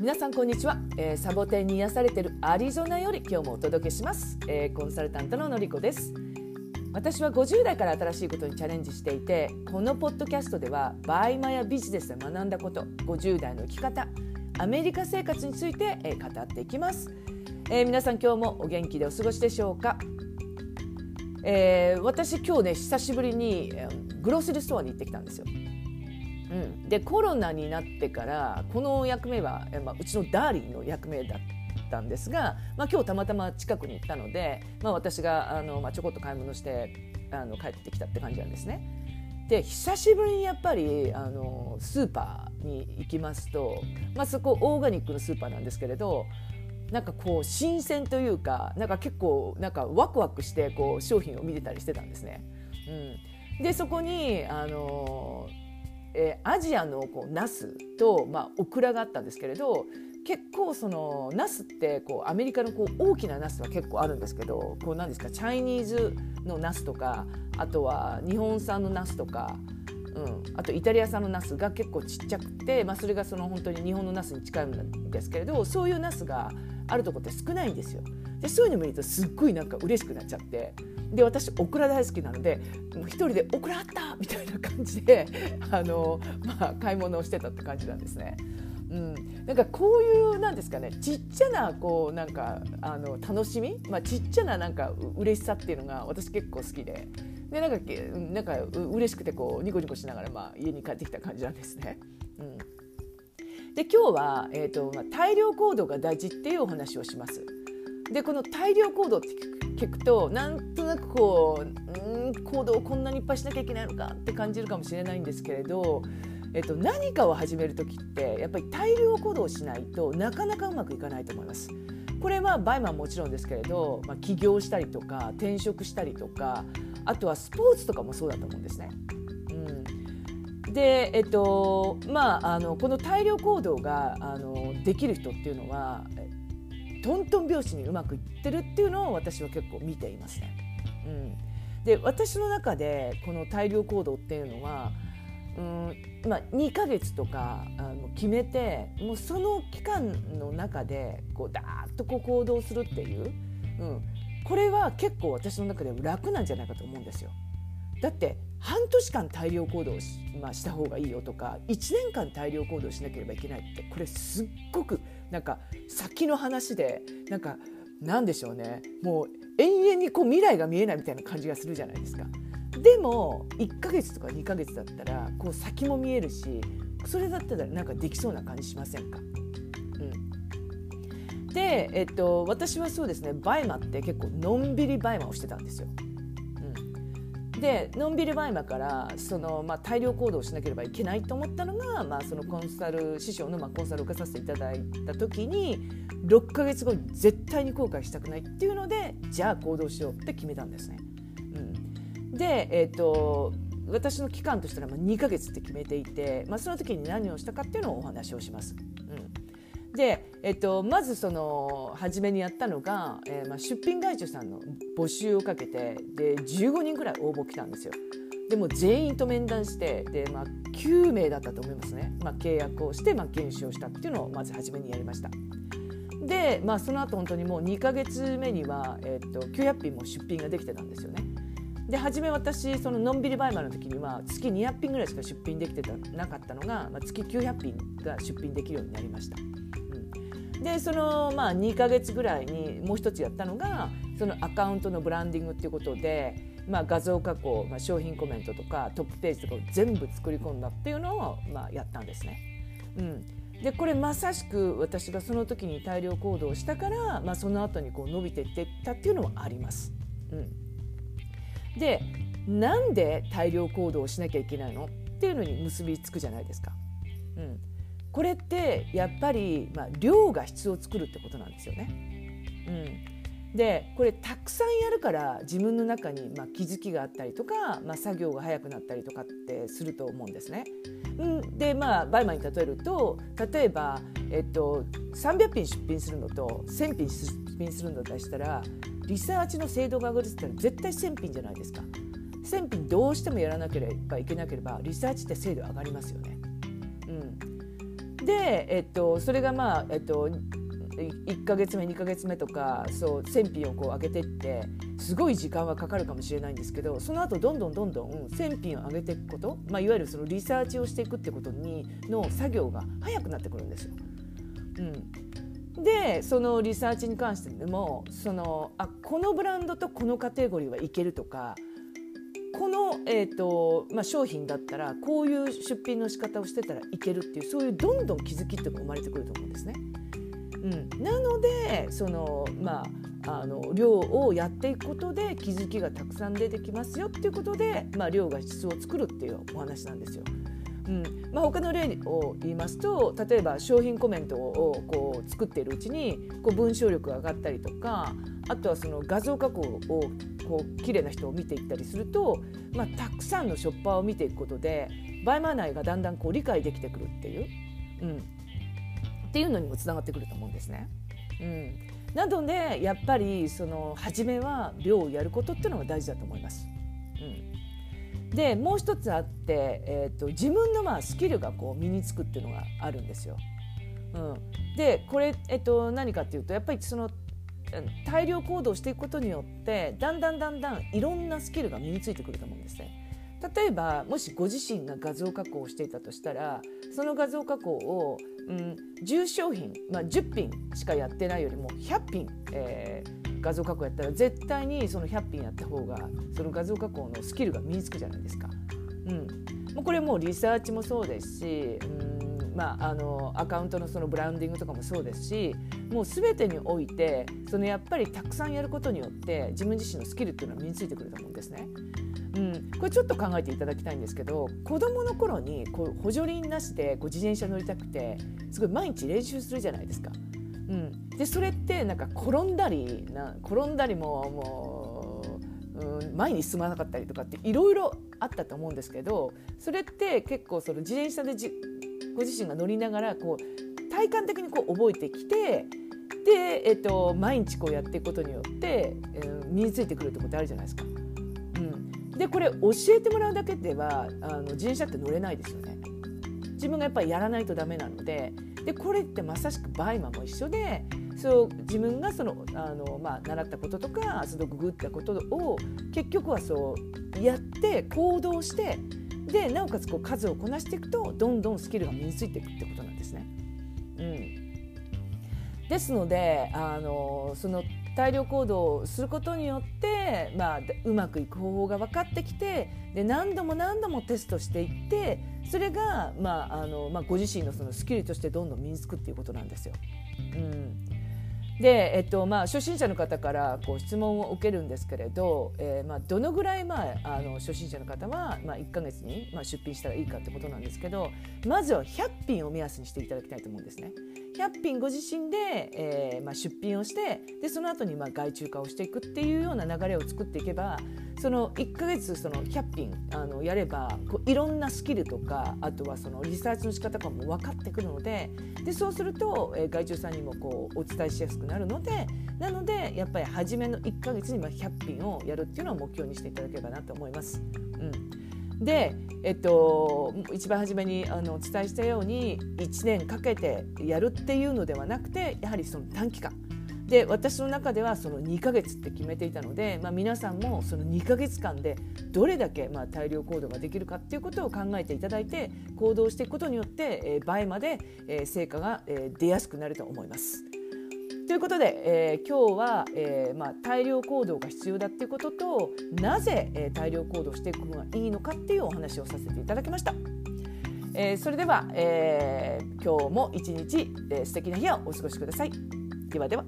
皆さんこんにちは、えー、サボテンに癒されているアリゾナより今日もお届けします、えー、コンサルタントののりこです。私は50代から新しいことにチャレンジしていてこのポッドキャストではバイマやビジネスで学んだこと50代の生き方アメリカ生活について、えー、語っていきます、えー、皆さん今日もお元気でお過ごしでしょうか、えー、私今日ね久しぶりに grocery store に行ってきたんですよ。うん、でコロナになってからこの役目は、まあ、うちのダーリンの役目だったんですが、まあ、今日たまたま近くに行ったので、まあ、私があの、まあ、ちょこっと買い物してあの帰ってきたって感じなんですね。で久しぶりにやっぱりあのスーパーに行きますと、まあ、そこオーガニックのスーパーなんですけれどなんかこう新鮮というかなんか結構なんかワクワクしてこう商品を見てたりしてたんですね。うん、でそこにあのえー、アジアのこうナスと、まあ、オクラがあったんですけれど結構そのナスってこうアメリカのこう大きなナスは結構あるんですけどこうなんですかチャイニーズのナスとかあとは日本産のナスとか、うん、あとイタリア産のナスが結構ちっちゃくて、まあ、それがその本当に日本のナスに近いんですけれどそういうナスがあるとこって少ないんですよ。でそういうの見るとすっごいなんか嬉しくなっちゃってで私オクラ大好きなので一人で「オクラあった!」みたいな感じであの、まあ、買い物をしてたって感じなんですね。うん、なんかこういうなんですかねちっちゃなこうなんかあの楽しみ、まあ、ちっちゃななんか嬉しさっていうのが私結構好きででなんかなんか嬉しくてこうニコニコしながら、まあ、家に帰ってきた感じなんですね。うん、で今日は、えーとまあ、大量行動が大事っていうお話をします。でこの大量行動って聞くとなんとなくこううん行動をこんなにいっぱいしなきゃいけないのかって感じるかもしれないんですけれど、えっと、何かを始める時ってやっぱり大量行動しないとなかなかうまくいかないと思います。これはバイマンもちろんですけれど、まあ、起業したりとか転職したりとかあとはスポーツとかもそうだと思うんですね。うん、で、えっとまあ、あのこの大量行動があのできる人っていうのはトントン拍子にうまくいってるっていうのを私は結構見ていますね。うん、で私の中でこの大量行動っていうのはうんまあ、2ヶ月とかあの決めてもうその期間の中でこうダーッとこう行動するっていう、うん、これは結構私の中でも楽なんじゃないかと思うんですよ。だって半年間大量行動し,、まあ、した方がいいよとか1年間大量行動しなければいけないってこれすっごくなんか先の話でなんかなんでしょうねもう永遠にこう未来が見えないみたいな感じがするじゃないですか。でも1ヶ月とか2ヶ月だったらこう先も見えるしそれだったらなんかできそうな感じしませんか、うん、で、えっと、私はそうですねバイマって結構のんびりバイマをしてたんですよ。でのんびりバイマからその、まあ、大量行動しなければいけないと思ったのが、まあ、そのコンサル師匠の、まあ、コンサルを受けさせていただいた時に6ヶ月後に絶対に後悔したくないっていうのでじゃあ行動しようって決めたんですね。うん、で、えーと、私の期間としては2ヶ月って決めていて、まあ、その時に何をしたかっていうのをお話をします。うんで、えっと、まずその初めにやったのが、えーまあ、出品会社さんの募集をかけてで15人ぐらい応募来たんですよ。でも全員と面談してで、まあ、9名だったと思いますね、まあ、契約をして、まあ、研修をしたっていうのをまず初めにやりました。で、まあ、その後本当にもう2か月目には、えっと900品も出品ができてたんですよね。で初め私そののんびりバイマの時には月200品ぐらいしか出品できてたなかったのが、まあ、月900品が出品できるようになりました。でそのまあ2か月ぐらいにもう一つやったのがそのアカウントのブランディングっていうことで、まあ、画像加工、まあ、商品コメントとかトップページとかを全部作り込んだっていうのを、まあ、やったんですね。うん、でこれまさしく私がその時に大量行動したから、まあ、その後にこう伸びていってったっていうのもあります。うん、でなんで大量行動をしなきゃいけないの？っていうのに結びつくじゃないですか。うん、これってやっぱり、まあ、量が質を作るってことなんですよね。うん、でこれたくさんやるから自分の中に、まあ、気づきがあったりとか、まあ、作業が早くなったりとかってすると思うんですね。うん、でまあバイマンに例えると例えば、えっと、300品出品するのと1000品出品するのとしたらリサーチの精度が上がるって言ったら絶対1000品じゃないですか。1000品どうしてもやらなければいけなければリサーチって精度上がりますよね。うんで、えっと、それがまあ、えっと、1か月目2か月目とかそう戦品をこう上げてってすごい時間はかかるかもしれないんですけどその後どんどんどんどん戦品を上げていくこと、まあ、いわゆるそのリサーチをしていくってことにの作業が早くなってくるんですよ。うん、でそのリサーチに関してもそのあこのブランドとこのカテゴリーはいけるとかこの、えーとまあ、商品だったらこういう出品の仕方をしてたらいけるっていうそういうどんどん気づきっていうのが生まれてくると思うんですね。うん、なのでそのまああの量をやっていくことで気づきがたくさん出てきますよっていうことで、まあ、量が質を作るっていうお話なんですよ。うんまあ、他の例を言いますと例えば商品コメントをこう作っているうちにこう文章力が上がったりとかあとはその画像加工をこう綺麗な人を見ていったりすると、まあ、たくさんのショッパーを見ていくことでバイマナーがだんだんこう理解できてくるっていう、うん、っていうのにもつながってくると思うんですね。うん、なのでやっぱりその初めは量をやることっていうのが大事だと思います。うん、でもう一つあって、えーと、自分のまあスキルがこう身につくっていうのがあるんですよ。うん、でこれ、えっと、何かっていうとやっぱりその大量行動していくことによってだんだんだんだんいろんなスキルが身についてくると思うんですね。例えばもしご自身が画像加工をしていたとしたらその画像加工をうん、10商品、まあ、10品しかやってないよりも100品、えー、画像加工やったら絶対にその100品やった方がその画像加工のスキルが身につくじゃないですか。うん、もうこれもリサーチもそうですし、うんまあ、あのアカウントのそのブランディングとかもそうですしもう全てにおいてそのやっぱりたくさんやることによって自分自身のスキルっていうのは身についてくると思うんですね。うん、これちょっと考えていただきたいんですけど子どもの頃にこう補助輪なしでこう自転車乗りたくてすごい毎日練習するじゃないですか。うん、でそれってなんか転んだりな転んだりももう、うん、前に進まなかったりとかっていろいろあったと思うんですけどそれって結構その自転車でじご自身が乗りながらこう体感的にこう覚えてきてで、えっと、毎日こうやっていくことによって、えー、身についてくるってことあるじゃないですか。うんでこれ教えてもらうだけではあの自転車って乗れないですよね。自分がやっぱりやらないとダメなのででこれってまさしくバイマも一緒でそう自分がそのあの、まあ、習ったこととかそのググったことを結局はそうやって行動してでなおかつこう数をこなしていくとどんどんスキルが身についていくってことなんですね。うん、ですのであのその大量行動をすることによって、まあ、うまくいく方法が分かってきてで何度も何度もテストしていってそれが、まああのまあ、ご自身のそのスキルとしてどんどん身につくっていうことなんですよ。うんで、えっとまあ、初心者の方からこう質問を受けるんですけれど、えーまあ、どのぐらい、まあ、あの初心者の方は、まあ、1か月に、まあ、出品したらいいかってことなんですけどまずは100品を目安にしていただきたいと思うんですね。100品ご自身で、えーまあ、出品をしてでその後にまに外注化をしていくっていうような流れを作っていけばその1か月その100品あのやればこういろんなスキルとかあとはそのリサーチの仕方とかも分かってくるのででそうすると、えー、外注さんにもこうお伝えしやすくなるのでなのでやっぱり初めの1か月に100品をやるっていうのを目標にしていただければなと思います。うんで、えっと、一番初めにあのお伝えしたように1年かけてやるっていうのではなくてやはりその短期間で私の中ではその2ヶ月って決めていたので、まあ、皆さんもその2ヶ月間でどれだけまあ大量行動ができるかっていうことを考えていただいて行動していくことによって、えー、倍まで、えー、成果が、えー、出やすくなると思います。ということで、えー、今日は、えーまあ、大量行動が必要だっていうこととなぜ、えー、大量行動していくのがいいのかっていうお話をさせていただきました。えー、それでは、えー、今日も一日、えー、素敵な日をお過ごしください。ではでは。